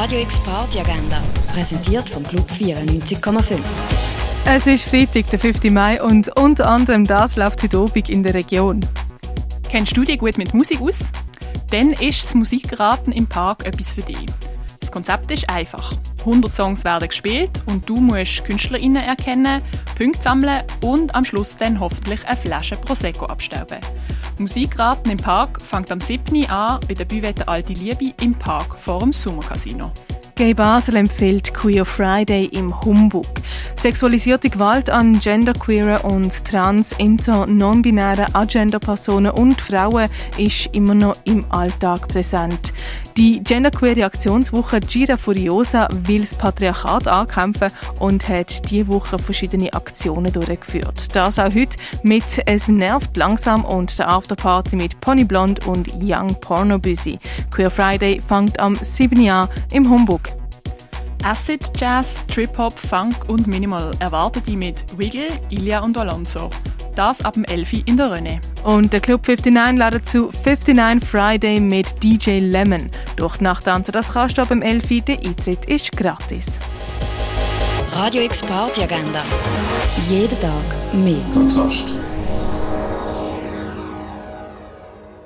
Radio X Party Agenda, präsentiert vom Club 94,5. Es ist Freitag, der 5. Mai und unter anderem das läuft heute Abend in der Region. Kennst du dich gut mit Musik aus? Dann ist das Musikraten im Park etwas für dich. Das Konzept ist einfach. 100 Songs werden gespielt und du musst KünstlerInnen erkennen, Punkte sammeln und am Schluss dann hoffentlich eine Flasche Prosecco abstauben. Musikraten im Park fängt am 7. an bei der Büwette Alte Liebe im Park vor dem Sommercasino. Gay Basel empfiehlt Queer Friday im Humbug. Sexualisierte Gewalt an genderqueeren und trans-, inter-, non-binären Agenda-Personen und Frauen ist immer noch im Alltag präsent. Die genderqueere Aktionswoche Gira Furiosa will das Patriarchat ankämpfen und hat diese Woche verschiedene Aktionen durchgeführt. Das auch heute mit «Es nervt langsam» und der Afterparty mit Pony Blond und Young Porno Busy. Queer Friday fängt am 7. Jahr im Humbug. Acid, Jazz, Trip-Hop, Funk und Minimal erwartet die mit Wiggle, Ilya und Alonso. Das ab dem 11 in der René. Und der Club 59 ladet zu 59 Friday mit DJ Lemon. Durch Nacht tanzen, das kannst du ab dem 11 Der Eintritt ist gratis. Radio X Party Agenda. Jeden Tag mehr. Kontrast.